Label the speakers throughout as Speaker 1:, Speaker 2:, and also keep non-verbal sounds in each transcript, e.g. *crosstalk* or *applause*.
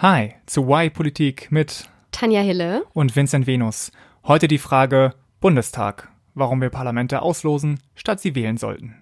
Speaker 1: Hi zu Why Politik mit
Speaker 2: Tanja Hille
Speaker 1: und Vincent Venus. Heute die Frage Bundestag, warum wir Parlamente auslosen, statt sie wählen sollten.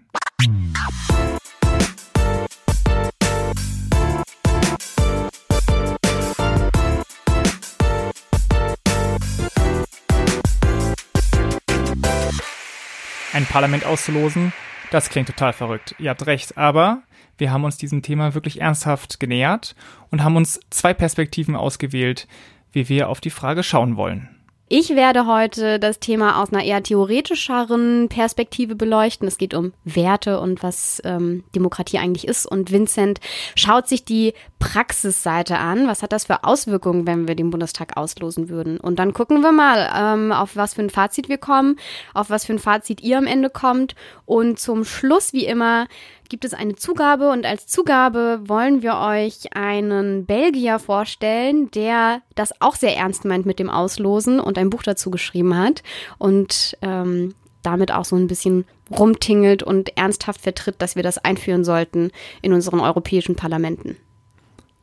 Speaker 1: Ein Parlament auszulosen, das klingt total verrückt. Ihr habt recht, aber wir haben uns diesem Thema wirklich ernsthaft genähert und haben uns zwei Perspektiven ausgewählt, wie wir auf die Frage schauen wollen.
Speaker 2: Ich werde heute das Thema aus einer eher theoretischeren Perspektive beleuchten. Es geht um Werte und was ähm, Demokratie eigentlich ist. Und Vincent schaut sich die Praxisseite an. Was hat das für Auswirkungen, wenn wir den Bundestag auslosen würden? Und dann gucken wir mal, ähm, auf was für ein Fazit wir kommen, auf was für ein Fazit ihr am Ende kommt. Und zum Schluss, wie immer, gibt es eine Zugabe und als Zugabe wollen wir euch einen Belgier vorstellen, der das auch sehr ernst meint mit dem Auslosen und ein Buch dazu geschrieben hat und ähm, damit auch so ein bisschen rumtingelt und ernsthaft vertritt, dass wir das einführen sollten in unseren europäischen Parlamenten.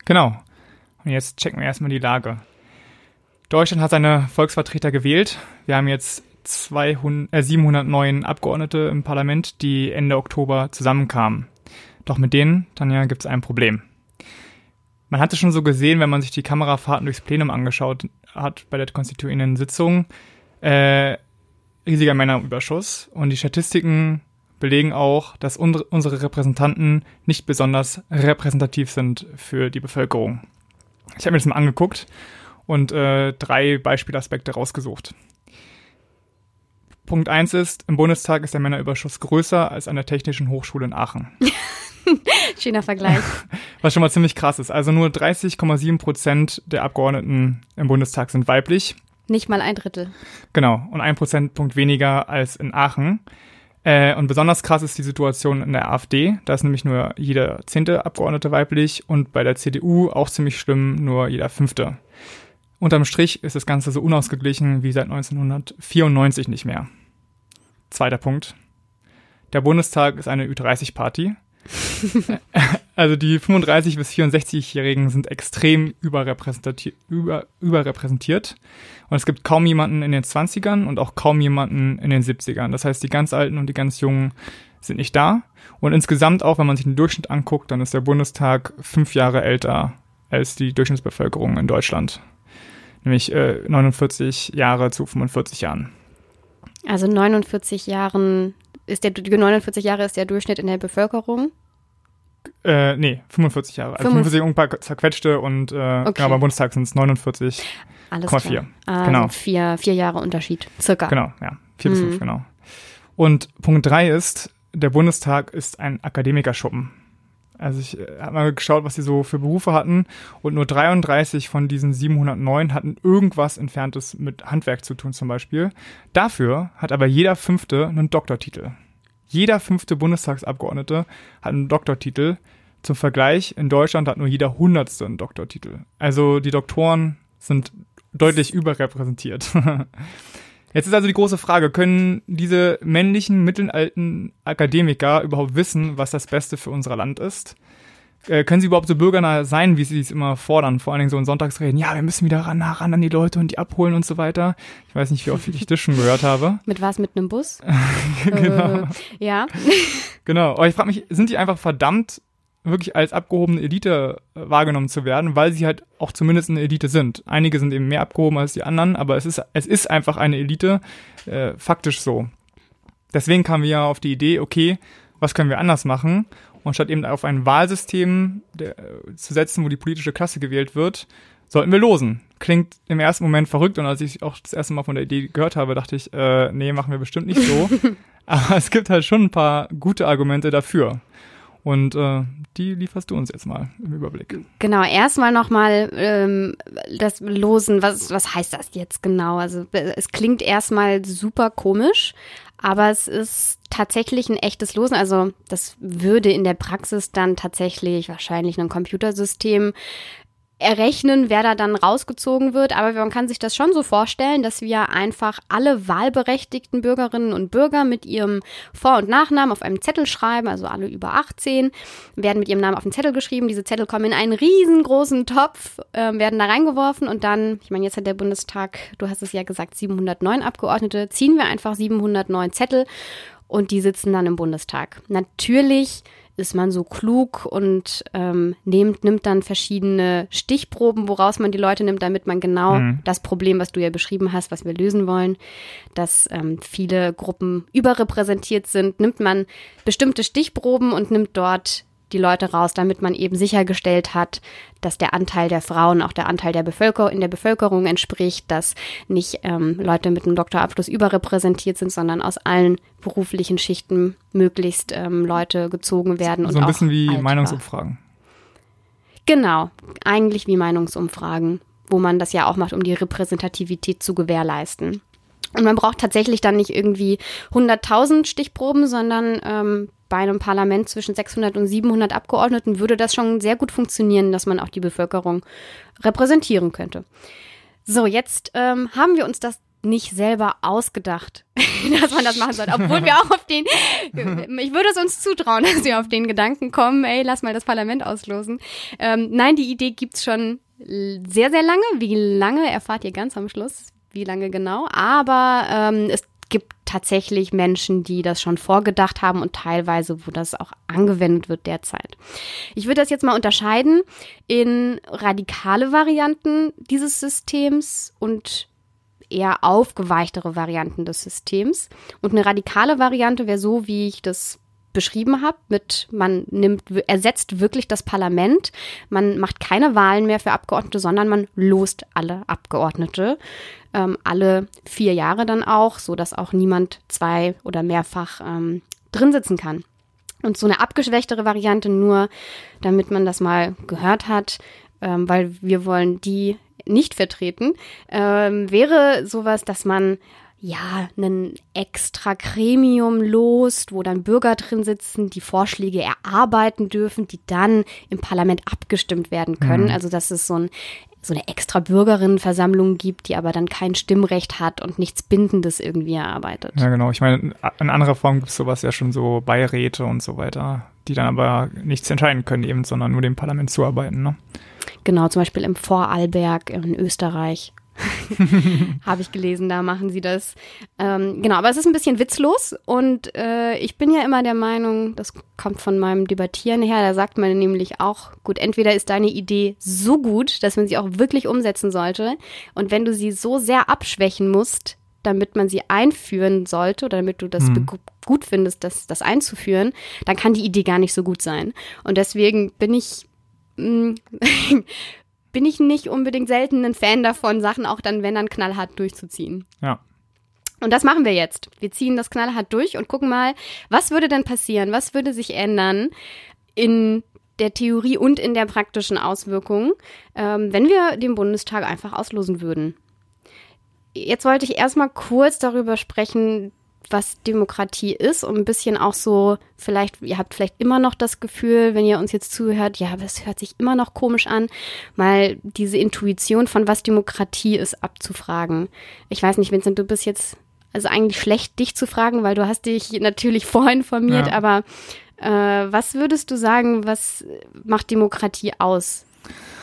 Speaker 1: Genau. Und jetzt checken wir erstmal die Lage. Deutschland hat seine Volksvertreter gewählt. Wir haben jetzt 200, äh, 709 Abgeordnete im Parlament, die Ende Oktober zusammenkamen. Doch mit denen, Tanja, gibt es ein Problem. Man hat es schon so gesehen, wenn man sich die Kamerafahrten durchs Plenum angeschaut hat bei der konstituierenden Sitzung. Äh, riesiger Männerüberschuss. Und die Statistiken belegen auch, dass unsere Repräsentanten nicht besonders repräsentativ sind für die Bevölkerung. Ich habe mir das mal angeguckt und äh, drei Beispielaspekte rausgesucht. Punkt 1 ist, im Bundestag ist der Männerüberschuss größer als an der Technischen Hochschule in Aachen. *laughs*
Speaker 2: Schöner Vergleich. *laughs*
Speaker 1: Was schon mal ziemlich krass ist. Also nur 30,7 Prozent der Abgeordneten im Bundestag sind weiblich.
Speaker 2: Nicht mal ein Drittel.
Speaker 1: Genau. Und ein Prozentpunkt weniger als in Aachen. Äh, und besonders krass ist die Situation in der AfD. Da ist nämlich nur jeder zehnte Abgeordnete weiblich und bei der CDU auch ziemlich schlimm, nur jeder fünfte. Unterm Strich ist das Ganze so unausgeglichen wie seit 1994 nicht mehr. Zweiter Punkt. Der Bundestag ist eine Ü30-Party. *laughs* also die 35 bis 64-Jährigen sind extrem überrepräsentiert, über, überrepräsentiert. Und es gibt kaum jemanden in den 20ern und auch kaum jemanden in den 70ern. Das heißt, die ganz Alten und die ganz Jungen sind nicht da. Und insgesamt auch, wenn man sich den Durchschnitt anguckt, dann ist der Bundestag fünf Jahre älter als die Durchschnittsbevölkerung in Deutschland nämlich äh, 49 Jahre zu 45 Jahren.
Speaker 2: Also 49 Jahren ist der 49 Jahre ist der Durchschnitt in der Bevölkerung?
Speaker 1: Äh, nee, 45 Jahre. Also 45 ein paar zerquetschte und äh, okay. genau, beim Bundestag sind es 49,4.
Speaker 2: Also genau. vier, vier Jahre Unterschied, circa.
Speaker 1: Genau, ja. Vier hm. bis fünf, genau. Und Punkt drei ist, der Bundestag ist ein Akademikerschuppen. Also ich äh, habe mal geschaut, was sie so für Berufe hatten und nur 33 von diesen 709 hatten irgendwas Entferntes mit Handwerk zu tun zum Beispiel. Dafür hat aber jeder Fünfte einen Doktortitel. Jeder fünfte Bundestagsabgeordnete hat einen Doktortitel. Zum Vergleich, in Deutschland hat nur jeder Hundertste einen Doktortitel. Also die Doktoren sind deutlich überrepräsentiert. *laughs* Jetzt ist also die große Frage, können diese männlichen, mittelalten Akademiker überhaupt wissen, was das Beste für unser Land ist? Äh, können sie überhaupt so bürgernah sein, wie sie es immer fordern? Vor allen Dingen so in Sonntagsreden. Ja, wir müssen wieder ran, ran an die Leute und die abholen und so weiter. Ich weiß nicht, wie oft ich das schon gehört habe. *laughs*
Speaker 2: Mit was? Mit einem Bus? *laughs*
Speaker 1: genau.
Speaker 2: Äh, ja.
Speaker 1: genau. Aber ich frage mich, sind die einfach verdammt wirklich als abgehobene Elite äh, wahrgenommen zu werden, weil sie halt auch zumindest eine Elite sind. Einige sind eben mehr abgehoben als die anderen, aber es ist, es ist einfach eine Elite, äh, faktisch so. Deswegen kamen wir ja auf die Idee, okay, was können wir anders machen? Und statt eben auf ein Wahlsystem der, äh, zu setzen, wo die politische Klasse gewählt wird, sollten wir losen. Klingt im ersten Moment verrückt und als ich auch das erste Mal von der Idee gehört habe, dachte ich, äh, nee, machen wir bestimmt nicht so. *laughs* Aber es gibt halt schon ein paar gute Argumente dafür. Und äh, die lieferst du uns jetzt mal im Überblick.
Speaker 2: Genau, erstmal nochmal ähm, das Losen, was, was heißt das jetzt genau? Also es klingt erstmal super komisch, aber es ist tatsächlich ein echtes Losen. Also das würde in der Praxis dann tatsächlich wahrscheinlich ein Computersystem errechnen, wer da dann rausgezogen wird. Aber man kann sich das schon so vorstellen, dass wir einfach alle wahlberechtigten Bürgerinnen und Bürger mit ihrem Vor- und Nachnamen auf einem Zettel schreiben, also alle über 18, werden mit ihrem Namen auf den Zettel geschrieben. Diese Zettel kommen in einen riesengroßen Topf, äh, werden da reingeworfen und dann, ich meine, jetzt hat der Bundestag, du hast es ja gesagt, 709 Abgeordnete, ziehen wir einfach 709 Zettel und die sitzen dann im Bundestag. Natürlich ist man so klug und ähm, nimmt, nimmt dann verschiedene Stichproben, woraus man die Leute nimmt, damit man genau mhm. das Problem, was du ja beschrieben hast, was wir lösen wollen, dass ähm, viele Gruppen überrepräsentiert sind, nimmt man bestimmte Stichproben und nimmt dort die Leute raus, damit man eben sichergestellt hat, dass der Anteil der Frauen auch der Anteil der Bevölkerung in der Bevölkerung entspricht, dass nicht ähm, Leute mit einem Doktorabschluss überrepräsentiert sind, sondern aus allen beruflichen Schichten möglichst ähm, Leute gezogen werden.
Speaker 1: So ein bisschen wie Meinungsumfragen.
Speaker 2: Genau, eigentlich wie Meinungsumfragen, wo man das ja auch macht, um die Repräsentativität zu gewährleisten. Und man braucht tatsächlich dann nicht irgendwie 100.000 Stichproben, sondern ähm, bei einem Parlament zwischen 600 und 700 Abgeordneten würde das schon sehr gut funktionieren, dass man auch die Bevölkerung repräsentieren könnte. So, jetzt ähm, haben wir uns das nicht selber ausgedacht, *laughs* dass man das machen sollte. Obwohl wir auch auf den, ich würde es uns zutrauen, *laughs* dass wir auf den Gedanken kommen, ey, lass mal das Parlament auslosen. Ähm, nein, die Idee gibt's schon sehr, sehr lange. Wie lange erfahrt ihr ganz am Schluss? Wie lange genau? Aber ähm, es gibt tatsächlich Menschen, die das schon vorgedacht haben und teilweise, wo das auch angewendet wird derzeit. Ich würde das jetzt mal unterscheiden in radikale Varianten dieses Systems und eher aufgeweichtere Varianten des Systems. Und eine radikale Variante wäre so, wie ich das beschrieben habe, mit man nimmt, ersetzt wirklich das Parlament, man macht keine Wahlen mehr für Abgeordnete, sondern man lost alle Abgeordnete ähm, alle vier Jahre dann auch, so dass auch niemand zwei oder mehrfach ähm, drin sitzen kann. Und so eine abgeschwächtere Variante nur, damit man das mal gehört hat, ähm, weil wir wollen die nicht vertreten, ähm, wäre sowas, dass man ja, einen extra Gremium lost, wo dann Bürger drin sitzen, die Vorschläge erarbeiten dürfen, die dann im Parlament abgestimmt werden können. Mhm. Also, dass es so ein so eine extra Bürgerinnenversammlung gibt, die aber dann kein Stimmrecht hat und nichts Bindendes irgendwie erarbeitet.
Speaker 1: Ja, genau. Ich meine, in anderer Form gibt es sowas ja schon so Beiräte und so weiter, die dann aber nichts entscheiden können eben, sondern nur dem Parlament zuarbeiten. Ne?
Speaker 2: Genau, zum Beispiel im Vorarlberg in Österreich. *laughs* Habe ich gelesen, da machen sie das. Ähm, genau, aber es ist ein bisschen witzlos und äh, ich bin ja immer der Meinung, das kommt von meinem Debattieren her, da sagt man nämlich auch, gut, entweder ist deine Idee so gut, dass man sie auch wirklich umsetzen sollte und wenn du sie so sehr abschwächen musst, damit man sie einführen sollte oder damit du das mhm. gut findest, das, das einzuführen, dann kann die Idee gar nicht so gut sein. Und deswegen bin ich mm, *laughs* bin ich nicht unbedingt selten ein Fan davon, Sachen auch dann, wenn dann knallhart durchzuziehen.
Speaker 1: Ja.
Speaker 2: Und das machen wir jetzt. Wir ziehen das knallhart durch und gucken mal, was würde denn passieren? Was würde sich ändern in der Theorie und in der praktischen Auswirkung, ähm, wenn wir den Bundestag einfach auslosen würden? Jetzt wollte ich erstmal kurz darüber sprechen, was Demokratie ist und ein bisschen auch so, vielleicht, ihr habt vielleicht immer noch das Gefühl, wenn ihr uns jetzt zuhört, ja, aber es hört sich immer noch komisch an, mal diese Intuition von was Demokratie ist abzufragen. Ich weiß nicht, Vincent, du bist jetzt also eigentlich schlecht, dich zu fragen, weil du hast dich natürlich *laughs* vorinformiert, ja. aber äh, was würdest du sagen, was macht Demokratie aus?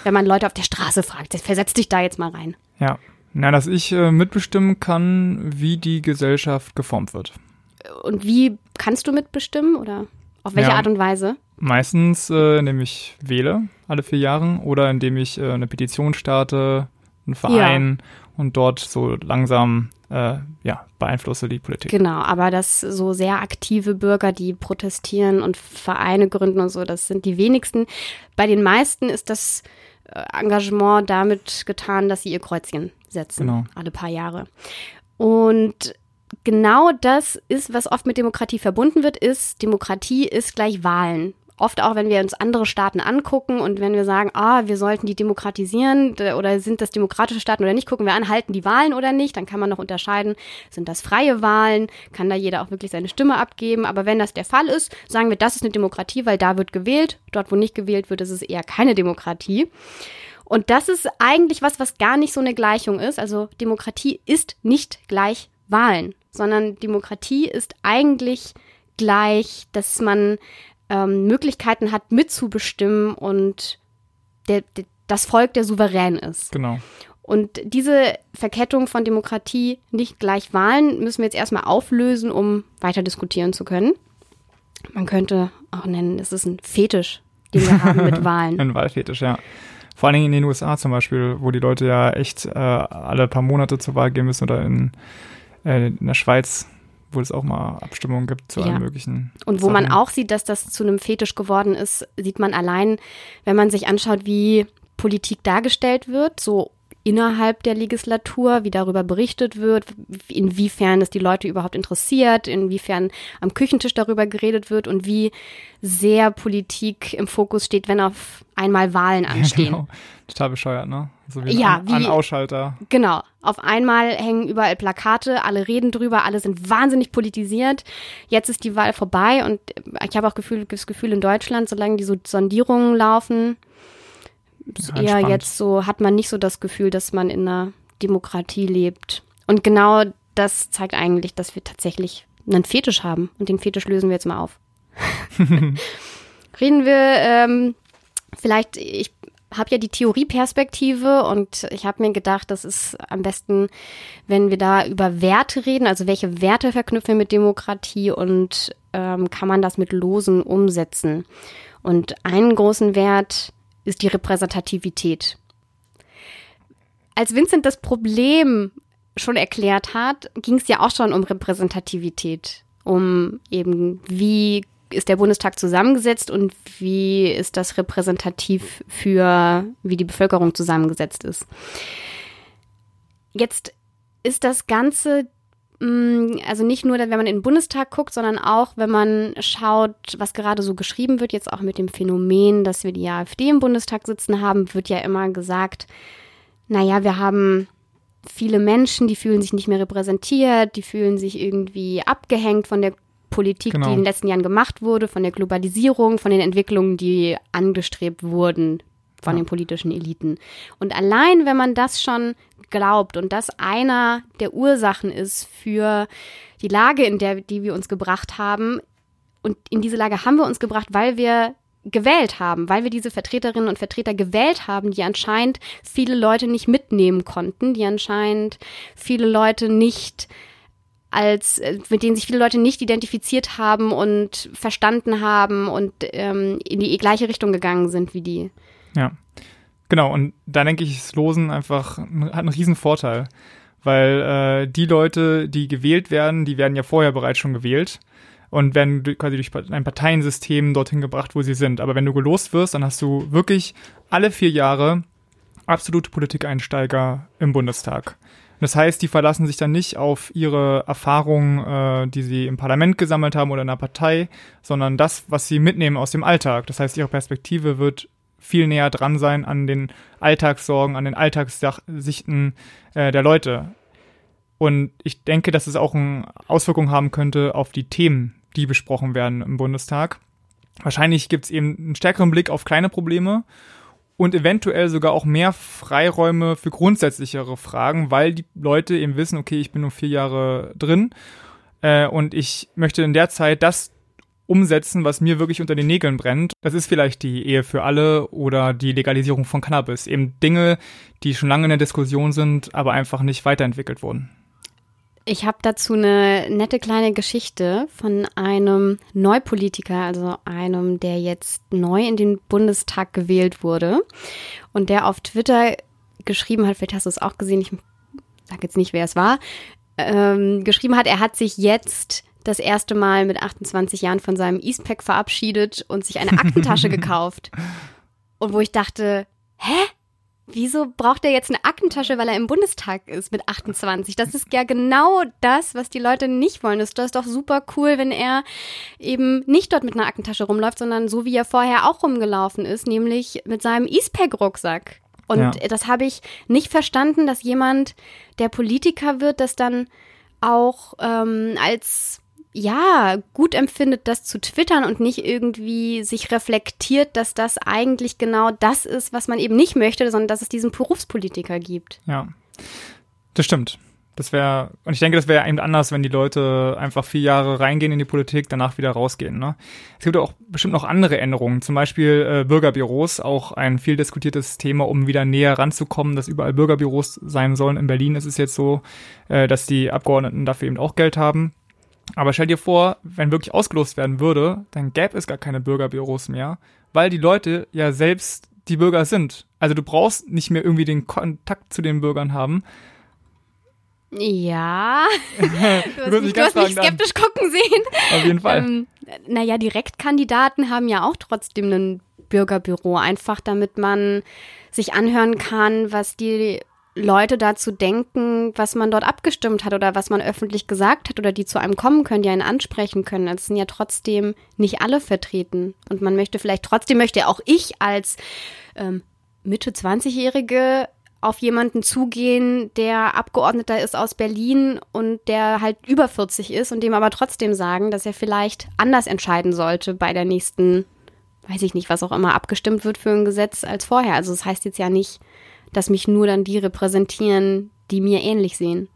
Speaker 2: Wenn man Leute auf der Straße fragt, versetz dich da jetzt mal rein.
Speaker 1: Ja, na, dass ich äh, mitbestimmen kann, wie die Gesellschaft geformt wird.
Speaker 2: Und wie kannst du mitbestimmen oder auf welche ja, Art und Weise?
Speaker 1: Meistens, äh, indem ich wähle alle vier Jahre oder indem ich äh, eine Petition starte, einen Verein ja. und dort so langsam äh, ja, beeinflusse die Politik.
Speaker 2: Genau, aber das so sehr aktive Bürger, die protestieren und Vereine gründen und so, das sind die wenigsten. Bei den meisten ist das äh, Engagement damit getan, dass sie ihr Kreuzchen setzen, genau. alle paar Jahre. Und genau das ist, was oft mit Demokratie verbunden wird, ist, Demokratie ist gleich Wahlen. Oft auch, wenn wir uns andere Staaten angucken und wenn wir sagen, ah, wir sollten die demokratisieren oder sind das demokratische Staaten oder nicht, gucken wir an, halten die Wahlen oder nicht, dann kann man noch unterscheiden, sind das freie Wahlen, kann da jeder auch wirklich seine Stimme abgeben, aber wenn das der Fall ist, sagen wir, das ist eine Demokratie, weil da wird gewählt, dort wo nicht gewählt wird, ist es eher keine Demokratie. Und das ist eigentlich was, was gar nicht so eine Gleichung ist. Also Demokratie ist nicht gleich Wahlen, sondern Demokratie ist eigentlich gleich, dass man ähm, Möglichkeiten hat, mitzubestimmen und der, der, das Volk der Souverän ist.
Speaker 1: Genau.
Speaker 2: Und diese Verkettung von Demokratie nicht gleich Wahlen müssen wir jetzt erstmal auflösen, um weiter diskutieren zu können. Man könnte auch nennen, es ist ein Fetisch, den wir haben mit *laughs* Wahlen.
Speaker 1: ein Wahlfetisch, ja. Vor allen Dingen in den USA zum Beispiel, wo die Leute ja echt äh, alle paar Monate zur Wahl gehen müssen oder in, äh, in der Schweiz, wo es auch mal Abstimmungen gibt zu ja. allen möglichen.
Speaker 2: Und wo Sachen. man auch sieht, dass das zu einem Fetisch geworden ist, sieht man allein, wenn man sich anschaut, wie Politik dargestellt wird, so innerhalb der Legislatur, wie darüber berichtet wird, inwiefern es die Leute überhaupt interessiert, inwiefern am Küchentisch darüber geredet wird und wie sehr Politik im Fokus steht, wenn auf einmal Wahlen anstehen. Ja, genau.
Speaker 1: Total bescheuert, ne? So wie ja, ein, wie, ein Ausschalter.
Speaker 2: Genau. Auf einmal hängen überall Plakate, alle reden drüber, alle sind wahnsinnig politisiert. Jetzt ist die Wahl vorbei und ich habe auch Gefühl, das Gefühl in Deutschland, solange die so Sondierungen laufen, ist ja, eher jetzt so, hat man nicht so das Gefühl, dass man in einer Demokratie lebt. Und genau das zeigt eigentlich, dass wir tatsächlich einen Fetisch haben. Und den Fetisch lösen wir jetzt mal auf. *laughs* Reden wir ähm, vielleicht, ich habe ja die Theorieperspektive und ich habe mir gedacht, das ist am besten, wenn wir da über Werte reden, also welche Werte verknüpfen wir mit Demokratie und ähm, kann man das mit Losen umsetzen. Und einen großen Wert ist die Repräsentativität. Als Vincent das Problem schon erklärt hat, ging es ja auch schon um Repräsentativität, um eben wie ist der Bundestag zusammengesetzt und wie ist das repräsentativ für wie die Bevölkerung zusammengesetzt ist. Jetzt ist das Ganze also nicht nur, wenn man in den Bundestag guckt, sondern auch, wenn man schaut, was gerade so geschrieben wird, jetzt auch mit dem Phänomen, dass wir die AfD im Bundestag sitzen haben, wird ja immer gesagt, naja, wir haben viele Menschen, die fühlen sich nicht mehr repräsentiert, die fühlen sich irgendwie abgehängt von der Politik, genau. die in den letzten Jahren gemacht wurde, von der Globalisierung, von den Entwicklungen, die angestrebt wurden von ja. den politischen Eliten. Und allein, wenn man das schon glaubt und das einer der Ursachen ist für die Lage, in der die wir uns gebracht haben, und in diese Lage haben wir uns gebracht, weil wir gewählt haben, weil wir diese Vertreterinnen und Vertreter gewählt haben, die anscheinend viele Leute nicht mitnehmen konnten, die anscheinend viele Leute nicht als mit denen sich viele Leute nicht identifiziert haben und verstanden haben und ähm, in die gleiche Richtung gegangen sind wie die.
Speaker 1: Ja, genau. Und da denke ich, ist Losen einfach hat einen riesen Vorteil, weil äh, die Leute, die gewählt werden, die werden ja vorher bereits schon gewählt und werden quasi durch ein Parteiensystem dorthin gebracht, wo sie sind. Aber wenn du gelost wirst, dann hast du wirklich alle vier Jahre absolute Politikeinsteiger im Bundestag. Das heißt, die verlassen sich dann nicht auf ihre Erfahrungen, äh, die sie im Parlament gesammelt haben oder in einer Partei, sondern das, was sie mitnehmen aus dem Alltag. Das heißt, ihre Perspektive wird viel näher dran sein an den Alltagssorgen, an den Alltagssichten äh, der Leute. Und ich denke, dass es auch eine Auswirkung haben könnte auf die Themen, die besprochen werden im Bundestag. Wahrscheinlich gibt es eben einen stärkeren Blick auf kleine Probleme und eventuell sogar auch mehr Freiräume für grundsätzlichere Fragen, weil die Leute eben wissen, okay, ich bin nur vier Jahre drin äh, und ich möchte in der Zeit das umsetzen, was mir wirklich unter den Nägeln brennt. Das ist vielleicht die Ehe für alle oder die Legalisierung von Cannabis. Eben Dinge, die schon lange in der Diskussion sind, aber einfach nicht weiterentwickelt wurden.
Speaker 2: Ich habe dazu eine nette kleine Geschichte von einem Neupolitiker, also einem, der jetzt neu in den Bundestag gewählt wurde und der auf Twitter geschrieben hat, vielleicht hast du es auch gesehen, ich sage jetzt nicht, wer es war, ähm, geschrieben hat, er hat sich jetzt das erste Mal mit 28 Jahren von seinem Eastpack verabschiedet und sich eine Aktentasche *laughs* gekauft. Und wo ich dachte, hä? Wieso braucht er jetzt eine Aktentasche, weil er im Bundestag ist mit 28? Das ist ja genau das, was die Leute nicht wollen. Das ist doch super cool, wenn er eben nicht dort mit einer Aktentasche rumläuft, sondern so wie er vorher auch rumgelaufen ist, nämlich mit seinem Eastpack-Rucksack. Und ja. das habe ich nicht verstanden, dass jemand, der Politiker wird, das dann auch ähm, als ja, gut empfindet, das zu twittern und nicht irgendwie sich reflektiert, dass das eigentlich genau das ist, was man eben nicht möchte, sondern dass es diesen Berufspolitiker gibt.
Speaker 1: Ja, das stimmt. Das wäre, und ich denke, das wäre eben anders, wenn die Leute einfach vier Jahre reingehen in die Politik, danach wieder rausgehen. Ne? Es gibt auch bestimmt noch andere Änderungen, zum Beispiel äh, Bürgerbüros, auch ein viel diskutiertes Thema, um wieder näher ranzukommen, dass überall Bürgerbüros sein sollen. In Berlin ist es jetzt so, äh, dass die Abgeordneten dafür eben auch Geld haben. Aber stell dir vor, wenn wirklich ausgelost werden würde, dann gäbe es gar keine Bürgerbüros mehr, weil die Leute ja selbst die Bürger sind. Also du brauchst nicht mehr irgendwie den Kontakt zu den Bürgern haben.
Speaker 2: Ja, *laughs* du hast, mich, du hast mich skeptisch an. gucken sehen.
Speaker 1: Auf jeden Fall.
Speaker 2: Ähm, naja, Direktkandidaten haben ja auch trotzdem ein Bürgerbüro, einfach damit man sich anhören kann, was die Leute dazu denken, was man dort abgestimmt hat oder was man öffentlich gesagt hat oder die zu einem kommen können, die einen ansprechen können. Es sind ja trotzdem nicht alle vertreten. Und man möchte vielleicht trotzdem, möchte auch ich als ähm, Mitte 20-Jährige auf jemanden zugehen, der Abgeordneter ist aus Berlin und der halt über 40 ist und dem aber trotzdem sagen, dass er vielleicht anders entscheiden sollte bei der nächsten, weiß ich nicht, was auch immer abgestimmt wird für ein Gesetz als vorher. Also das heißt jetzt ja nicht, dass mich nur dann die repräsentieren, die mir ähnlich sehen.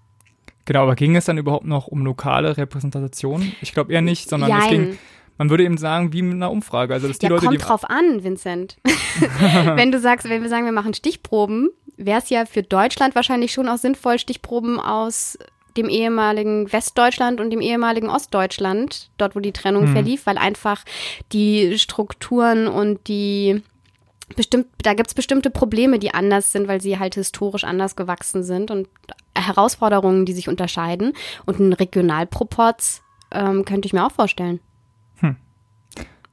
Speaker 1: Genau, aber ging es dann überhaupt noch um lokale Repräsentation? Ich glaube eher nicht, sondern Jein. es ging, man würde eben sagen, wie mit einer Umfrage. Also, dass die
Speaker 2: ja,
Speaker 1: Leute,
Speaker 2: kommt
Speaker 1: die
Speaker 2: drauf an, Vincent. *laughs* wenn du sagst, wenn wir sagen, wir machen Stichproben, wäre es ja für Deutschland wahrscheinlich schon auch sinnvoll, Stichproben aus dem ehemaligen Westdeutschland und dem ehemaligen Ostdeutschland, dort wo die Trennung hm. verlief, weil einfach die Strukturen und die bestimmt, da gibt es bestimmte Probleme, die anders sind, weil sie halt historisch anders gewachsen sind und Herausforderungen, die sich unterscheiden. Und ein Regionalproporz ähm, könnte ich mir auch vorstellen. Hm.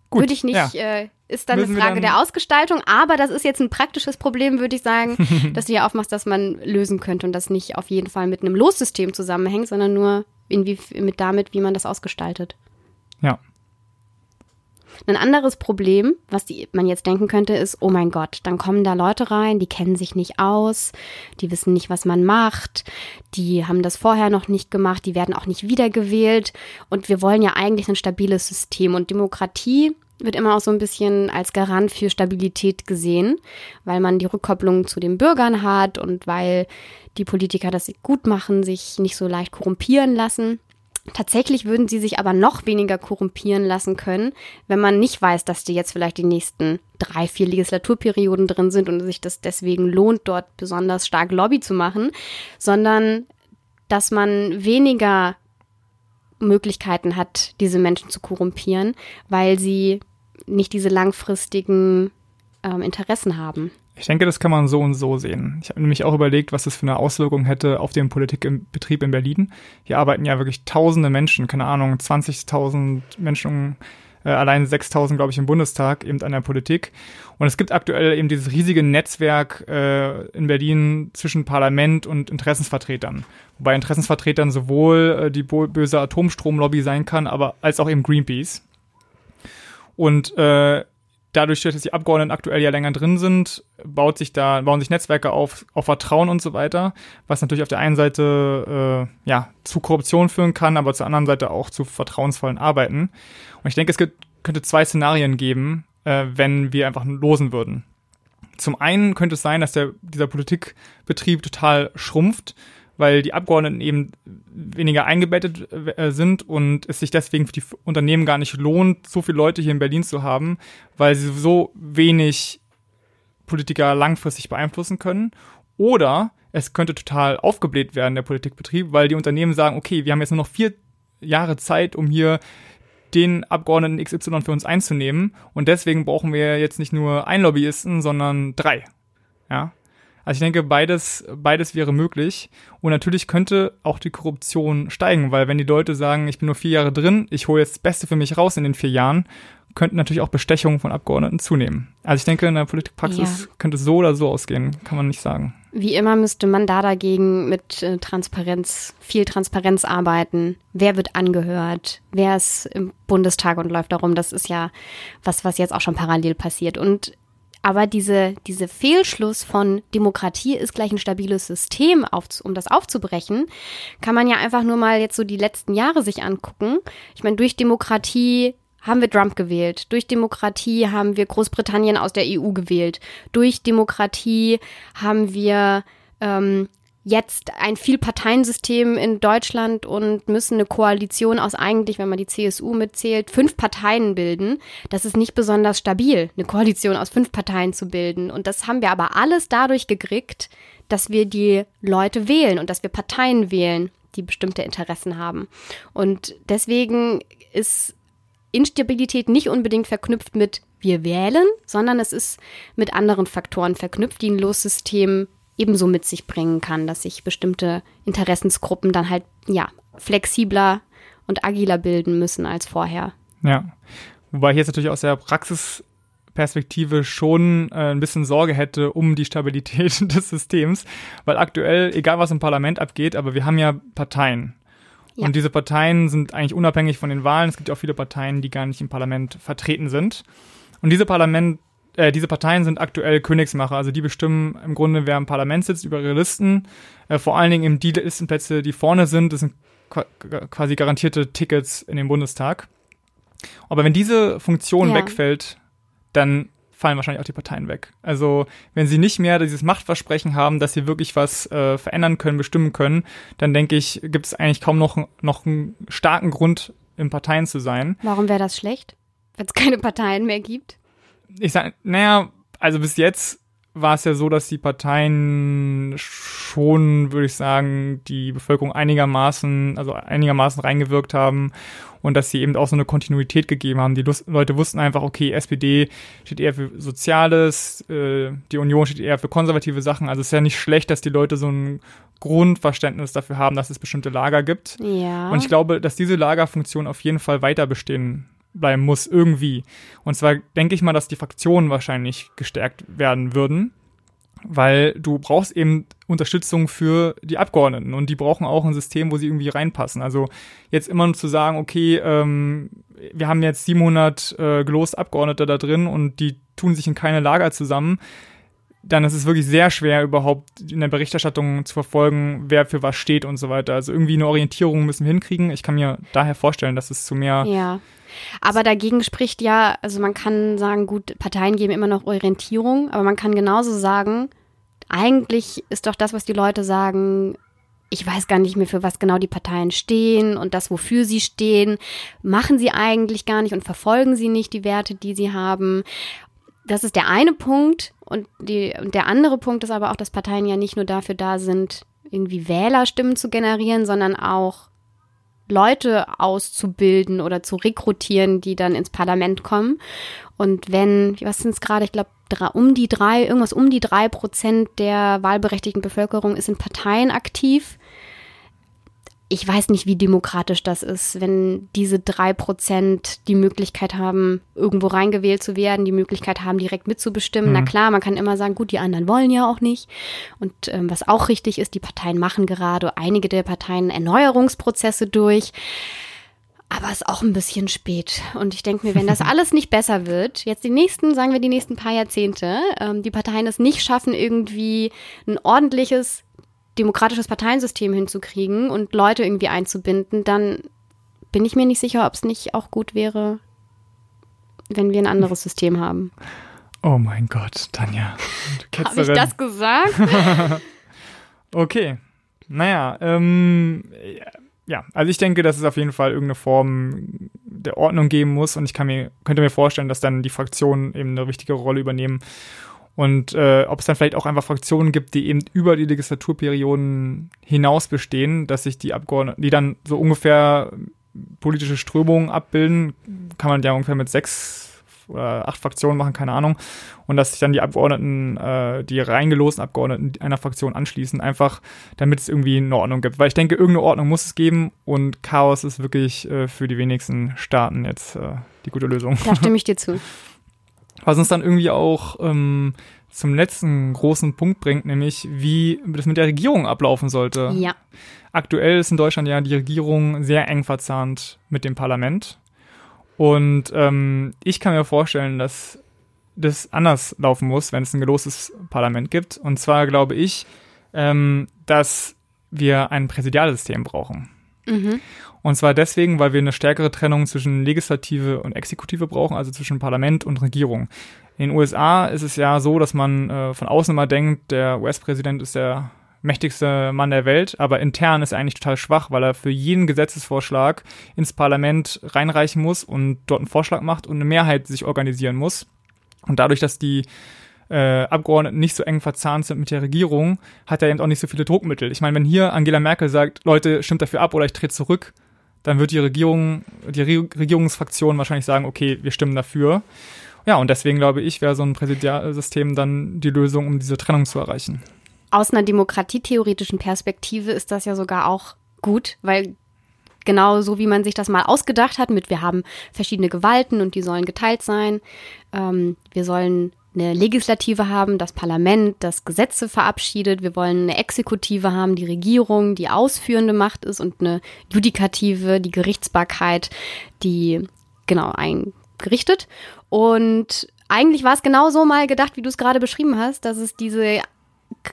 Speaker 2: Gut, Würde ich nicht, ja. äh, ist dann Müssen eine Frage dann der Ausgestaltung, aber das ist jetzt ein praktisches Problem, würde ich sagen, *laughs* dass du hier aufmachst, dass man lösen könnte und das nicht auf jeden Fall mit einem Lossystem zusammenhängt, sondern nur irgendwie mit damit, wie man das ausgestaltet.
Speaker 1: Ja,
Speaker 2: ein anderes Problem, was die, man jetzt denken könnte, ist, oh mein Gott, dann kommen da Leute rein, die kennen sich nicht aus, die wissen nicht, was man macht, die haben das vorher noch nicht gemacht, die werden auch nicht wiedergewählt und wir wollen ja eigentlich ein stabiles System und Demokratie wird immer auch so ein bisschen als Garant für Stabilität gesehen, weil man die Rückkopplung zu den Bürgern hat und weil die Politiker das gut machen, sich nicht so leicht korrumpieren lassen. Tatsächlich würden sie sich aber noch weniger korrumpieren lassen können, wenn man nicht weiß, dass die jetzt vielleicht die nächsten drei, vier Legislaturperioden drin sind und sich das deswegen lohnt, dort besonders stark Lobby zu machen, sondern dass man weniger Möglichkeiten hat, diese Menschen zu korrumpieren, weil sie nicht diese langfristigen ähm, Interessen haben.
Speaker 1: Ich denke, das kann man so und so sehen. Ich habe nämlich auch überlegt, was das für eine Auswirkung hätte auf den Politikbetrieb in Berlin. Hier arbeiten ja wirklich tausende Menschen, keine Ahnung, 20.000 Menschen, äh, allein 6.000, glaube ich, im Bundestag, eben an der Politik. Und es gibt aktuell eben dieses riesige Netzwerk äh, in Berlin zwischen Parlament und Interessensvertretern. Wobei Interessensvertretern sowohl äh, die böse Atomstromlobby sein kann, aber als auch eben Greenpeace. Und äh, dadurch, dass die Abgeordneten aktuell ja länger drin sind, baut sich da, bauen sich Netzwerke auf, auf Vertrauen und so weiter, was natürlich auf der einen Seite äh, ja zu Korruption führen kann, aber zur anderen Seite auch zu vertrauensvollen Arbeiten. Und ich denke, es gibt, könnte zwei Szenarien geben, äh, wenn wir einfach losen würden. Zum einen könnte es sein, dass der, dieser Politikbetrieb total schrumpft weil die Abgeordneten eben weniger eingebettet äh, sind und es sich deswegen für die Unternehmen gar nicht lohnt, so viele Leute hier in Berlin zu haben, weil sie so wenig Politiker langfristig beeinflussen können. Oder es könnte total aufgebläht werden, der Politikbetrieb, weil die Unternehmen sagen, okay, wir haben jetzt nur noch vier Jahre Zeit, um hier den Abgeordneten XY für uns einzunehmen. Und deswegen brauchen wir jetzt nicht nur einen Lobbyisten, sondern drei. Ja. Also ich denke, beides, beides wäre möglich. Und natürlich könnte auch die Korruption steigen, weil wenn die Leute sagen, ich bin nur vier Jahre drin, ich hole jetzt das Beste für mich raus in den vier Jahren, könnten natürlich auch Bestechungen von Abgeordneten zunehmen. Also ich denke, in der Politikpraxis ja. könnte es so oder so ausgehen, kann man nicht sagen.
Speaker 2: Wie immer müsste man da dagegen mit äh, Transparenz, viel Transparenz arbeiten. Wer wird angehört? Wer ist im Bundestag und läuft darum? Das ist ja was, was jetzt auch schon parallel passiert. Und Aber diese, diese Fehlschluss von Demokratie ist gleich ein stabiles System, auf, um das aufzubrechen, kann man ja einfach nur mal jetzt so die letzten Jahre sich angucken. Ich meine, durch Demokratie haben wir Trump gewählt. Durch Demokratie haben wir Großbritannien aus der EU gewählt. Durch Demokratie haben wir ähm, jetzt ein Vielparteiensystem in Deutschland und müssen eine Koalition aus eigentlich, wenn man die CSU mitzählt, fünf Parteien bilden. Das ist nicht besonders stabil, eine Koalition aus fünf Parteien zu bilden. Und das haben wir aber alles dadurch gekriegt, dass wir die Leute wählen und dass wir Parteien wählen, die bestimmte Interessen haben. Und deswegen ist Instabilität nicht unbedingt verknüpft mit wir wählen, sondern es ist mit anderen Faktoren verknüpft, die ein Lossystem ebenso mit sich bringen kann, dass sich bestimmte Interessensgruppen dann halt ja flexibler und agiler bilden müssen als vorher.
Speaker 1: Ja, wobei ich jetzt natürlich aus der Praxisperspektive schon äh, ein bisschen Sorge hätte um die Stabilität *laughs* des Systems, weil aktuell, egal was im Parlament abgeht, aber wir haben ja Parteien. Ja. Und diese Parteien sind eigentlich unabhängig von den Wahlen. Es gibt auch viele Parteien, die gar nicht im Parlament vertreten sind. Und diese Parlament, äh, diese Parteien sind aktuell Königsmacher. Also die bestimmen im Grunde, wer im Parlament sitzt, über ihre Listen. Äh, vor allen Dingen eben die Listenplätze, die vorne sind. Das sind quasi garantierte Tickets in den Bundestag. Aber wenn diese Funktion ja. wegfällt, dann fallen wahrscheinlich auch die Parteien weg. Also wenn sie nicht mehr dieses Machtversprechen haben, dass sie wirklich was äh, verändern können, bestimmen können, dann denke ich, gibt es eigentlich kaum noch, noch einen starken Grund, in Parteien zu sein.
Speaker 2: Warum wäre das schlecht, wenn es keine Parteien mehr gibt?
Speaker 1: Ich sage, naja, also bis jetzt war es ja so, dass die Parteien schon, würde ich sagen, die Bevölkerung einigermaßen, also einigermaßen reingewirkt haben und dass sie eben auch so eine Kontinuität gegeben haben. Die Leute wussten einfach, okay, SPD steht eher für Soziales, äh, die Union steht eher für konservative Sachen. Also es ist ja nicht schlecht, dass die Leute so ein Grundverständnis dafür haben, dass es bestimmte Lager gibt.
Speaker 2: Ja.
Speaker 1: Und ich glaube, dass diese Lagerfunktion auf jeden Fall weiter bestehen bleiben muss, irgendwie. Und zwar denke ich mal, dass die Fraktionen wahrscheinlich gestärkt werden würden, weil du brauchst eben Unterstützung für die Abgeordneten und die brauchen auch ein System, wo sie irgendwie reinpassen. Also jetzt immer nur zu sagen, okay, ähm, wir haben jetzt 700 äh, geloste Abgeordnete da drin und die tun sich in keine Lager zusammen, dann ist es wirklich sehr schwer, überhaupt in der Berichterstattung zu verfolgen, wer für was steht und so weiter. Also irgendwie eine Orientierung müssen wir hinkriegen. Ich kann mir daher vorstellen, dass es zu mehr
Speaker 2: ja. Aber dagegen spricht ja, also man kann sagen, gut, Parteien geben immer noch Orientierung, aber man kann genauso sagen, eigentlich ist doch das, was die Leute sagen, ich weiß gar nicht mehr, für was genau die Parteien stehen und das, wofür sie stehen, machen sie eigentlich gar nicht und verfolgen sie nicht die Werte, die sie haben. Das ist der eine Punkt. Und, die, und der andere Punkt ist aber auch, dass Parteien ja nicht nur dafür da sind, irgendwie Wählerstimmen zu generieren, sondern auch Leute auszubilden oder zu rekrutieren, die dann ins Parlament kommen. Und wenn, was sind es gerade, ich glaube, um die drei, irgendwas um die drei Prozent der wahlberechtigten Bevölkerung ist in Parteien aktiv ich weiß nicht, wie demokratisch das ist, wenn diese drei Prozent die Möglichkeit haben, irgendwo reingewählt zu werden, die Möglichkeit haben, direkt mitzubestimmen. Mhm. Na klar, man kann immer sagen, gut, die anderen wollen ja auch nicht. Und ähm, was auch richtig ist, die Parteien machen gerade einige der Parteien Erneuerungsprozesse durch. Aber es ist auch ein bisschen spät. Und ich denke mir, wenn das *laughs* alles nicht besser wird, jetzt die nächsten, sagen wir die nächsten paar Jahrzehnte, ähm, die Parteien es nicht schaffen, irgendwie ein ordentliches demokratisches Parteiensystem hinzukriegen und Leute irgendwie einzubinden, dann bin ich mir nicht sicher, ob es nicht auch gut wäre, wenn wir ein anderes *laughs* System haben.
Speaker 1: Oh mein Gott, Tanja. *laughs*
Speaker 2: Habe ich das gesagt? *laughs*
Speaker 1: okay. Naja, ähm, ja, also ich denke, dass es auf jeden Fall irgendeine Form der Ordnung geben muss und ich kann mir, könnte mir vorstellen, dass dann die Fraktionen eben eine wichtige Rolle übernehmen und äh, ob es dann vielleicht auch einfach Fraktionen gibt, die eben über die Legislaturperioden hinaus bestehen, dass sich die Abgeordneten, die dann so ungefähr politische Strömungen abbilden, kann man ja ungefähr mit sechs oder acht Fraktionen machen, keine Ahnung. Und dass sich dann die Abgeordneten, äh, die reingelosten Abgeordneten einer Fraktion anschließen, einfach damit es irgendwie eine Ordnung gibt. Weil ich denke, irgendeine Ordnung muss es geben und Chaos ist wirklich äh, für die wenigsten Staaten jetzt äh, die gute Lösung.
Speaker 2: Da stimme ich *laughs* dir zu.
Speaker 1: Was uns dann irgendwie auch ähm, zum letzten großen Punkt bringt, nämlich wie das mit der Regierung ablaufen sollte.
Speaker 2: Ja.
Speaker 1: Aktuell ist in Deutschland ja die Regierung sehr eng verzahnt mit dem Parlament. Und ähm, ich kann mir vorstellen, dass das anders laufen muss, wenn es ein gelostes Parlament gibt. Und zwar glaube ich, ähm, dass wir ein Präsidialsystem brauchen. Mhm. Und zwar deswegen, weil wir eine stärkere Trennung zwischen Legislative und Exekutive brauchen, also zwischen Parlament und Regierung. In den USA ist es ja so, dass man äh, von außen immer denkt, der US-Präsident ist der mächtigste Mann der Welt, aber intern ist er eigentlich total schwach, weil er für jeden Gesetzesvorschlag ins Parlament reinreichen muss und dort einen Vorschlag macht und eine Mehrheit sich organisieren muss. Und dadurch, dass die äh, Abgeordneten nicht so eng verzahnt sind mit der Regierung, hat er eben auch nicht so viele Druckmittel. Ich meine, wenn hier Angela Merkel sagt, Leute, stimmt dafür ab oder ich trete zurück, dann wird die Regierung, die Re Regierungsfraktion wahrscheinlich sagen, okay, wir stimmen dafür. Ja, und deswegen glaube ich, wäre so ein Präsidialsystem dann die Lösung, um diese Trennung zu erreichen.
Speaker 2: Aus einer demokratietheoretischen Perspektive ist das ja sogar auch gut, weil genau so wie man sich das mal ausgedacht hat, mit wir haben verschiedene Gewalten und die sollen geteilt sein. Ähm, wir sollen eine Legislative haben, das Parlament, das Gesetze verabschiedet. Wir wollen eine Exekutive haben, die Regierung, die ausführende Macht ist und eine Judikative, die Gerichtsbarkeit, die genau eingerichtet. Und eigentlich war es genau so mal gedacht, wie du es gerade beschrieben hast, dass es diese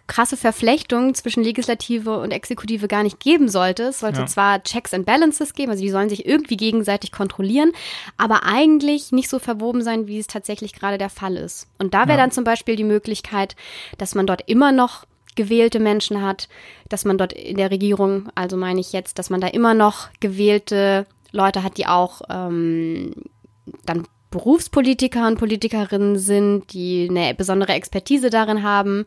Speaker 2: krasse Verflechtung zwischen Legislative und Exekutive gar nicht geben sollte. Es sollte ja. zwar Checks and Balances geben, also die sollen sich irgendwie gegenseitig kontrollieren, aber eigentlich nicht so verwoben sein, wie es tatsächlich gerade der Fall ist. Und da wäre ja. dann zum Beispiel die Möglichkeit, dass man dort immer noch gewählte Menschen hat, dass man dort in der Regierung, also meine ich jetzt, dass man da immer noch gewählte Leute hat, die auch ähm, dann Berufspolitiker und Politikerinnen sind, die eine besondere Expertise darin haben,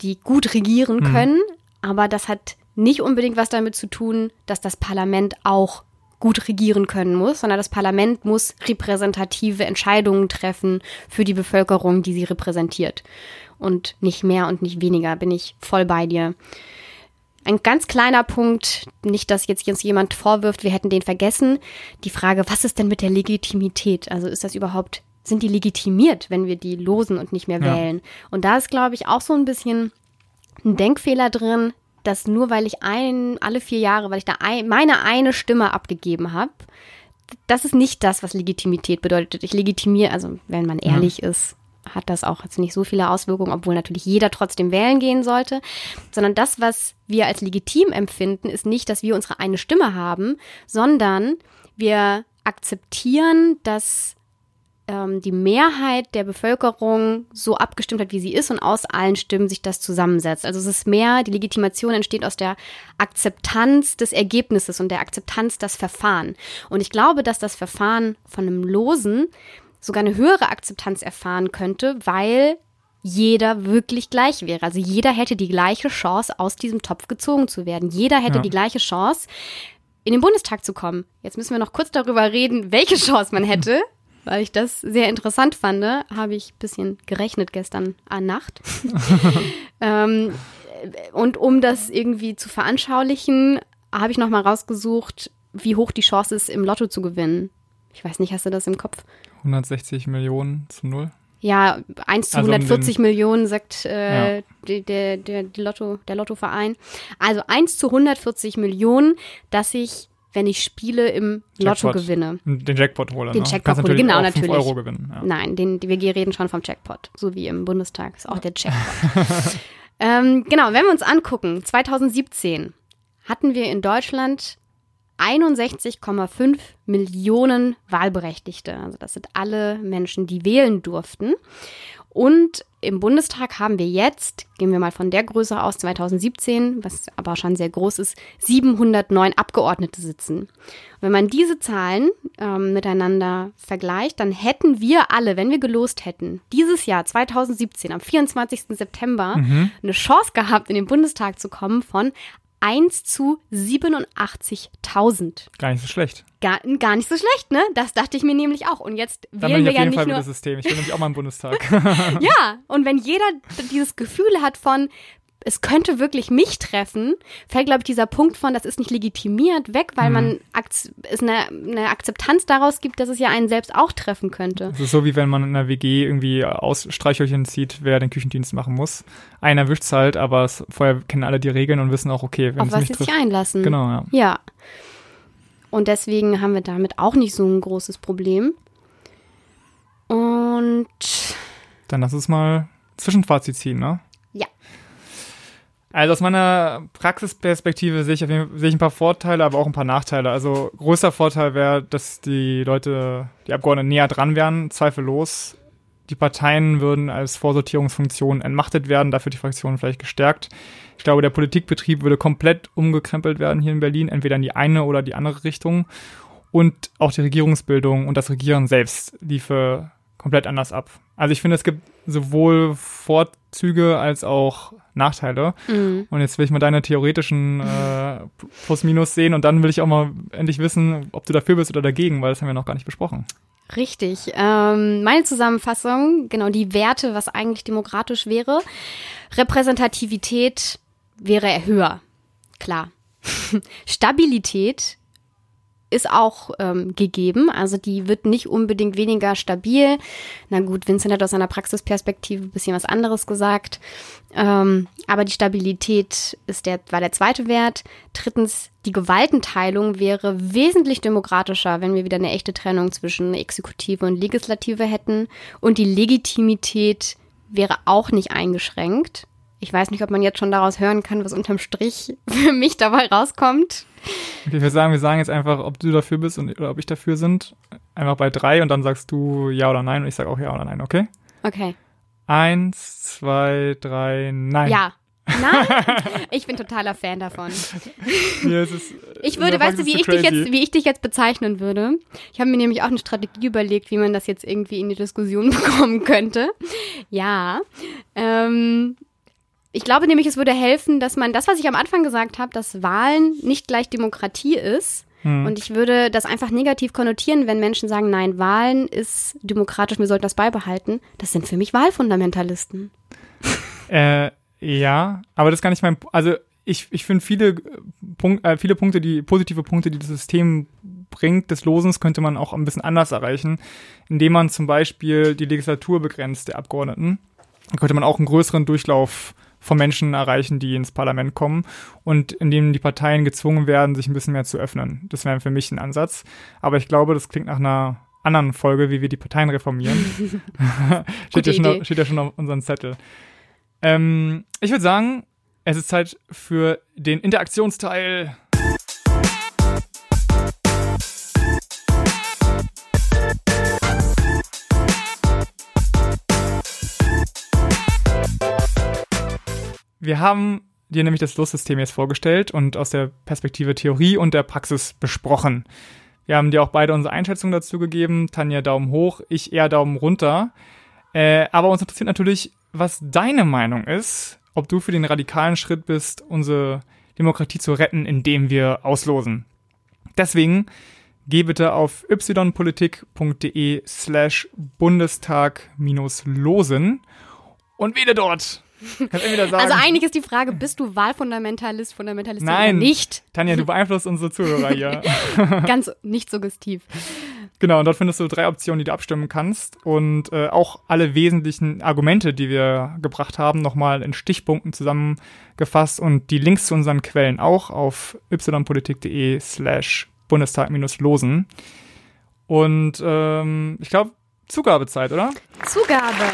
Speaker 2: die gut regieren mhm. können. Mhm. Aber das hat nicht unbedingt was damit zu tun, dass das Parlament auch gut regieren können muss, sondern das Parlament muss repräsentative Entscheidungen treffen für die Bevölkerung, die sie repräsentiert. Und nicht mehr und nicht weniger, bin ich voll bei dir. Ein ganz kleiner Punkt, nicht, dass jetzt uns jemand vorwirft, wir hätten den vergessen. Die Frage, was ist denn mit der Legitimität? Also ist das überhaupt, sind die legitimiert, wenn wir die losen und nicht mehr ja. wählen? Und da ist, glaube ich, auch so ein bisschen ein Denkfehler drin, dass nur weil ich ein, alle vier Jahre, weil ich da ein, meine eine Stimme abgegeben habe, das ist nicht das, was Legitimität bedeutet. Ich legitimiere, also wenn man ehrlich ja. ist, hat das auch jetzt nicht so viele Auswirkungen, obwohl natürlich jeder trotzdem wählen gehen sollte, sondern das, was wir als legitim empfinden, ist nicht, dass wir unsere eine Stimme haben, sondern wir akzeptieren, dass ähm, die Mehrheit der Bevölkerung so abgestimmt hat, wie sie ist und aus allen Stimmen sich das zusammensetzt. Also es ist mehr, die Legitimation entsteht aus der Akzeptanz des Ergebnisses und der Akzeptanz des Verfahren. Und ich glaube, dass das Verfahren von einem Losen sogar eine höhere Akzeptanz erfahren könnte, weil jeder wirklich gleich wäre. Also jeder hätte die gleiche Chance, aus diesem Topf gezogen zu werden. Jeder hätte ja. die gleiche Chance, in den Bundestag zu kommen. Jetzt müssen wir noch kurz darüber reden, welche Chance man hätte. *laughs* Weil ich das sehr interessant fand, habe ich ein bisschen gerechnet gestern an Nacht. *laughs* ähm, und um das irgendwie zu veranschaulichen, habe ich nochmal rausgesucht, wie hoch die Chance ist, im Lotto zu gewinnen. Ich weiß nicht, hast du das im Kopf?
Speaker 1: 160 Millionen zu null.
Speaker 2: Ja, 1 zu also 140 um Millionen sagt äh, ja. der, der, der, Lotto, der Lottoverein. Also 1 zu 140 Millionen, dass ich, wenn ich spiele, im Jackpot. Lotto gewinne.
Speaker 1: Den Jackpot hole.
Speaker 2: Den
Speaker 1: ne?
Speaker 2: Jackpot hole, genau, natürlich.
Speaker 1: Euro gewinnen. Ja.
Speaker 2: Nein, den, wir reden schon vom Jackpot, so wie im Bundestag ist auch der Jackpot. *laughs* ähm, genau, wenn wir uns angucken, 2017 hatten wir in Deutschland 61,5 Millionen Wahlberechtigte. Also das sind alle Menschen, die wählen durften. Und im Bundestag haben wir jetzt, gehen wir mal von der Größe aus, 2017, was aber schon sehr groß ist, 709 Abgeordnete sitzen. Und wenn man diese Zahlen ähm, miteinander vergleicht, dann hätten wir alle, wenn wir gelost hätten, dieses Jahr 2017 am 24. September mhm. eine Chance gehabt, in den Bundestag zu kommen von 1 zu 87.000.
Speaker 1: Gar nicht so schlecht.
Speaker 2: Gar, gar nicht so schlecht, ne? Das dachte ich mir nämlich auch. Und jetzt
Speaker 1: Dann
Speaker 2: wählen
Speaker 1: wir
Speaker 2: ja
Speaker 1: nicht
Speaker 2: Fall
Speaker 1: nur das System. Ich will nämlich auch mal im Bundestag. *laughs* *laughs*
Speaker 2: ja, und wenn jeder dieses Gefühl hat von, es könnte wirklich mich treffen, fällt, glaube ich, dieser Punkt von, das ist nicht legitimiert, weg, weil mhm. man es eine, eine, Akzeptanz daraus gibt, dass es ja einen selbst auch treffen könnte.
Speaker 1: Es ist so, wie wenn man in einer WG irgendwie Ausstreichhölchen zieht, wer den Küchendienst machen muss. Einer wischt's halt, aber es, vorher kennen alle die Regeln und wissen auch, okay, wenn
Speaker 2: Auf
Speaker 1: es
Speaker 2: was
Speaker 1: mich
Speaker 2: sie
Speaker 1: trifft.
Speaker 2: sich einlassen.
Speaker 1: Genau, ja.
Speaker 2: Ja. Und deswegen haben wir damit auch nicht so ein großes Problem. Und
Speaker 1: Dann lass uns mal Zwischenfazit ziehen, ne?
Speaker 2: Ja.
Speaker 1: Also aus meiner Praxisperspektive sehe ich, sehe ich ein paar Vorteile, aber auch ein paar Nachteile. Also größter Vorteil wäre, dass die Leute, die Abgeordneten näher dran wären, zweifellos. Die Parteien würden als Vorsortierungsfunktion entmachtet werden, dafür die Fraktionen vielleicht gestärkt. Ich glaube, der Politikbetrieb würde komplett umgekrempelt werden hier in Berlin, entweder in die eine oder die andere Richtung. Und auch die Regierungsbildung und das Regieren selbst liefe komplett anders ab. Also ich finde, es gibt sowohl Vorzüge als auch Nachteile.
Speaker 2: Mhm.
Speaker 1: Und jetzt will ich mal deine theoretischen äh, Plus-Minus sehen und dann will ich auch mal endlich wissen, ob du dafür bist oder dagegen, weil das haben wir noch gar nicht besprochen.
Speaker 2: Richtig. Ähm, meine Zusammenfassung, genau die Werte, was eigentlich demokratisch wäre. Repräsentativität wäre höher, klar. *laughs* Stabilität ist auch ähm, gegeben. Also die wird nicht unbedingt weniger stabil. Na gut, Vincent hat aus seiner Praxisperspektive ein bisschen was anderes gesagt. Ähm, aber die Stabilität ist der, war der zweite Wert. Drittens, die Gewaltenteilung wäre wesentlich demokratischer, wenn wir wieder eine echte Trennung zwischen Exekutive und Legislative hätten. Und die Legitimität wäre auch nicht eingeschränkt. Ich weiß nicht, ob man jetzt schon daraus hören kann, was unterm Strich *laughs* für mich dabei rauskommt.
Speaker 1: Okay, würde sagen, wir sagen jetzt einfach, ob du dafür bist und, oder ob ich dafür sind. Einfach bei drei und dann sagst du ja oder nein und ich sage auch ja oder nein, okay?
Speaker 2: Okay.
Speaker 1: Eins, zwei, drei, nein.
Speaker 2: Ja. Nein, *laughs* ich bin totaler Fan davon. *laughs*
Speaker 1: Mir ist es,
Speaker 2: Ich würde, weißt du, wie ich dich jetzt, wie ich dich jetzt bezeichnen würde? Ich habe mir nämlich auch eine Strategie überlegt, wie man das jetzt irgendwie in die Diskussion bekommen könnte. Ja. Ähm, ich glaube nämlich, es würde helfen, dass man das, was ich am Anfang gesagt habe, dass Wahlen nicht gleich Demokratie ist.
Speaker 1: Hm.
Speaker 2: Und ich würde das einfach negativ konnotieren, wenn Menschen sagen, nein, Wahlen ist demokratisch, wir sollten das beibehalten. Das sind für mich Wahlfundamentalisten.
Speaker 1: Äh, ja, aber das ist gar nicht mein, also ich, ich finde viele, Punkt, äh, viele Punkte, die positive Punkte, die das System bringt, des Losens, könnte man auch ein bisschen anders erreichen, indem man zum Beispiel die Legislatur begrenzt der Abgeordneten. Dann könnte man auch einen größeren Durchlauf von Menschen erreichen, die ins Parlament kommen und indem die Parteien gezwungen werden, sich ein bisschen mehr zu öffnen. Das wäre für mich ein Ansatz. Aber ich glaube, das klingt nach einer anderen Folge, wie wir die Parteien reformieren. *laughs* *laughs* steht, ja schon, steht ja schon auf unserem Zettel. Ähm, ich würde sagen, es ist Zeit für den Interaktionsteil. Wir haben dir nämlich das Lossystem jetzt vorgestellt und aus der Perspektive Theorie und der Praxis besprochen. Wir haben dir auch beide unsere Einschätzung dazu gegeben. Tanja Daumen hoch, ich eher Daumen runter. Äh, aber uns interessiert natürlich, was deine Meinung ist, ob du für den radikalen Schritt bist, unsere Demokratie zu retten, indem wir auslosen. Deswegen geh bitte auf ypolitik.de slash Bundestag-losen und wähle dort.
Speaker 2: Also eigentlich ist die Frage, bist du Wahlfundamentalist, Fundamentalist
Speaker 1: Nein.
Speaker 2: oder nicht?
Speaker 1: Tanja, du beeinflusst unsere Zuhörer hier. *laughs*
Speaker 2: Ganz nicht suggestiv.
Speaker 1: Genau, und dort findest du drei Optionen, die du abstimmen kannst und äh, auch alle wesentlichen Argumente, die wir gebracht haben, nochmal in Stichpunkten zusammengefasst und die Links zu unseren Quellen auch auf ypolitik.de slash Bundestag-losen. Und ähm, ich glaube, Zugabezeit, oder?
Speaker 2: Zugabe.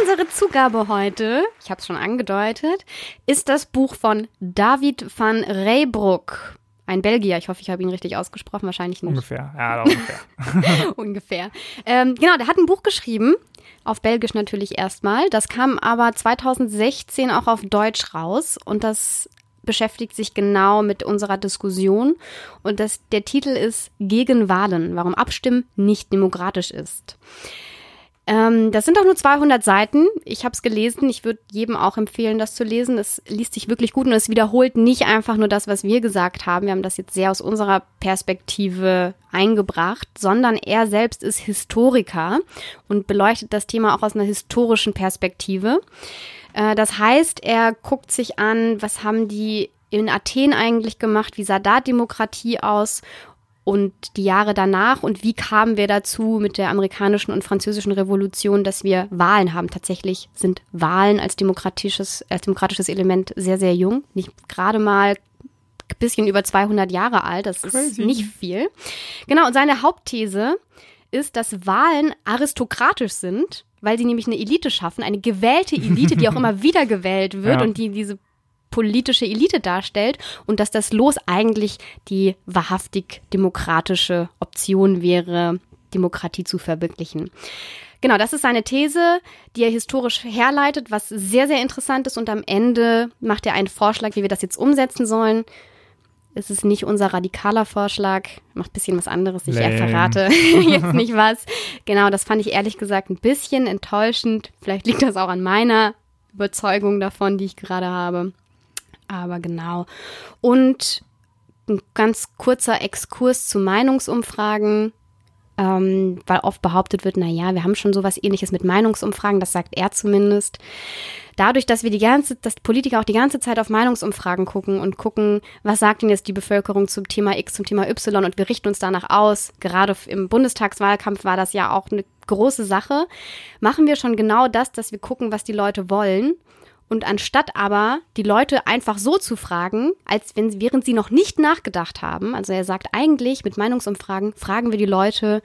Speaker 2: Unsere Zugabe heute, ich habe es schon angedeutet, ist das Buch von David van Reybrouck. Ein Belgier, ich hoffe, ich habe ihn richtig ausgesprochen, wahrscheinlich nicht.
Speaker 1: Ungefähr. Ja, ungefähr. *laughs*
Speaker 2: Ungefähr. Ähm, genau, der hat ein Buch geschrieben, auf Belgisch natürlich erstmal. Das kam aber 2016 auch auf Deutsch raus und das beschäftigt sich genau mit unserer Diskussion. Und das, der Titel ist Gegen Wahlen, warum Abstimmen nicht demokratisch ist. Ähm, das sind auch nur 200 Seiten. Ich habe es gelesen. Ich würde jedem auch empfehlen, das zu lesen. Es liest sich wirklich gut und es wiederholt nicht einfach nur das, was wir gesagt haben. Wir haben das jetzt sehr aus unserer Perspektive eingebracht, sondern er selbst ist Historiker und beleuchtet das Thema auch aus einer historischen Perspektive. Äh, das heißt, er guckt sich an, was haben die in Athen eigentlich gemacht, wie sah da Demokratie aus und die Jahre danach und wie kamen wir dazu mit der amerikanischen und französischen Revolution, dass wir Wahlen haben. Tatsächlich sind Wahlen als demokratisches, als demokratisches Element sehr, sehr jung. Nicht gerade mal ein bisschen über 200 Jahre alt. Das ist
Speaker 1: Crazy.
Speaker 2: nicht viel. Genau. Und seine Hauptthese ist, dass Wahlen aristokratisch sind weil sie nämlich eine Elite schaffen, eine gewählte Elite, die auch *laughs* immer wieder gewählt wird
Speaker 1: Ja.
Speaker 2: und die diese politische Elite darstellt und dass das Los eigentlich die wahrhaftig demokratische Option wäre, Demokratie zu verwirklichen. Genau, das ist seine These, die er historisch herleitet, was sehr, sehr interessant ist. Und am Ende macht er einen Vorschlag, wie wir das jetzt umsetzen sollen. Es ist nicht unser radikaler Vorschlag, macht ein bisschen was anderes. Ich
Speaker 1: Lame.
Speaker 2: verrate *laughs* jetzt nicht was. Genau, das fand ich ehrlich gesagt ein bisschen enttäuschend. Vielleicht liegt das auch an meiner Überzeugung davon, die ich gerade habe. Aber genau. Und ein ganz kurzer Exkurs zu Meinungsumfragen ähm, weil oft behauptet wird, na ja, wir haben schon sowas ähnliches mit Meinungsumfragen, das sagt er zumindest. Dadurch, dass wir die ganze, dass Politiker auch die ganze Zeit auf Meinungsumfragen gucken und gucken, was sagt denn jetzt die Bevölkerung zum Thema X, zum Thema Y und wir richten uns danach aus. Gerade im Bundestagswahlkampf war das ja auch eine große Sache. Machen wir schon genau das, dass wir gucken, was die Leute wollen. Und anstatt aber die Leute einfach so zu fragen, als wenn, während sie noch nicht nachgedacht haben, also er sagt eigentlich mit Meinungsumfragen, fragen wir die Leute,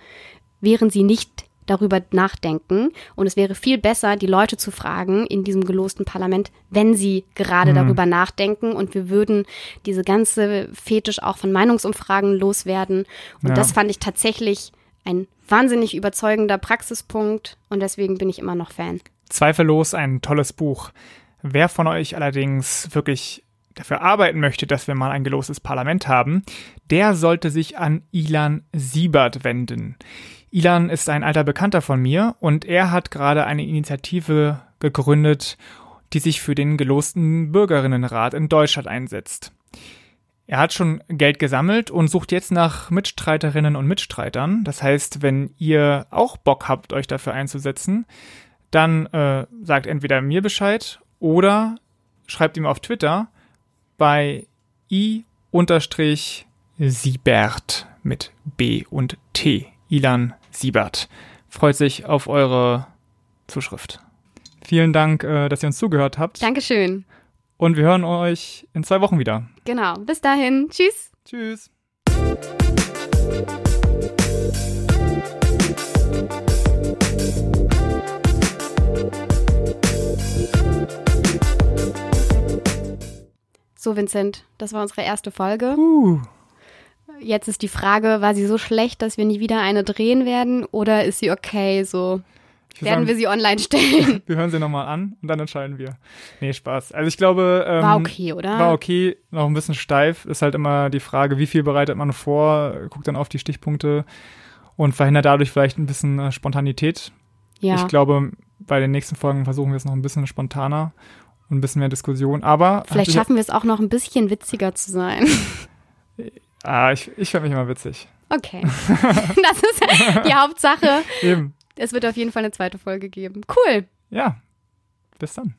Speaker 2: während sie nicht darüber nachdenken. Und es wäre viel besser, die Leute zu fragen in diesem gelosten Parlament, wenn sie gerade
Speaker 1: Mhm.
Speaker 2: darüber nachdenken. Und wir würden diese ganze Fetisch auch von Meinungsumfragen loswerden. Und
Speaker 1: Ja.
Speaker 2: das fand ich tatsächlich ein wahnsinnig überzeugender Praxispunkt. Und deswegen bin ich immer noch Fan.
Speaker 1: Zweifellos ein tolles Buch. Wer von euch allerdings wirklich dafür arbeiten möchte, dass wir mal ein gelostes Parlament haben, der sollte sich an Ilan Siebert wenden. Ilan ist ein alter Bekannter von mir und er hat gerade eine Initiative gegründet, die sich für den gelosten Bürgerinnenrat in Deutschland einsetzt. Er hat schon Geld gesammelt und sucht jetzt nach Mitstreiterinnen und Mitstreitern. Das heißt, wenn ihr auch Bock habt, euch dafür einzusetzen, dann äh, sagt entweder mir Bescheid oder schreibt ihm auf Twitter bei i-siebert mit B und T. Ilan Siebert. Freut sich auf eure Zuschrift. Vielen Dank, äh, dass ihr uns zugehört habt.
Speaker 2: Dankeschön.
Speaker 1: Und wir hören euch in zwei Wochen wieder.
Speaker 2: Genau. Bis dahin. Tschüss.
Speaker 1: Tschüss.
Speaker 2: So, Vincent, das war unsere erste Folge.
Speaker 1: Uh.
Speaker 2: Jetzt ist die Frage, war sie so schlecht, dass wir nie wieder eine drehen werden oder ist sie okay? So werden
Speaker 1: sagen,
Speaker 2: wir sie online stellen. *laughs*
Speaker 1: wir hören sie nochmal an und dann entscheiden wir. Nee, Spaß. Also ich glaube, ähm,
Speaker 2: War okay, oder?
Speaker 1: War okay, noch ein bisschen steif. Ist halt immer die Frage, wie viel bereitet man vor, guckt dann auf die Stichpunkte und verhindert dadurch vielleicht ein bisschen äh, Spontanität.
Speaker 2: ja.
Speaker 1: Ich glaube, bei den nächsten Folgen versuchen wir es noch ein bisschen spontaner und ein bisschen mehr Diskussion. Aber
Speaker 2: Vielleicht schaffen wir es auch noch ein bisschen witziger zu sein. *laughs*
Speaker 1: ah, ich, ich fand mich immer witzig.
Speaker 2: Okay. *laughs* Das ist die Hauptsache.
Speaker 1: Eben.
Speaker 2: Es wird auf jeden Fall eine zweite Folge geben. Cool.
Speaker 1: Ja. Bis dann.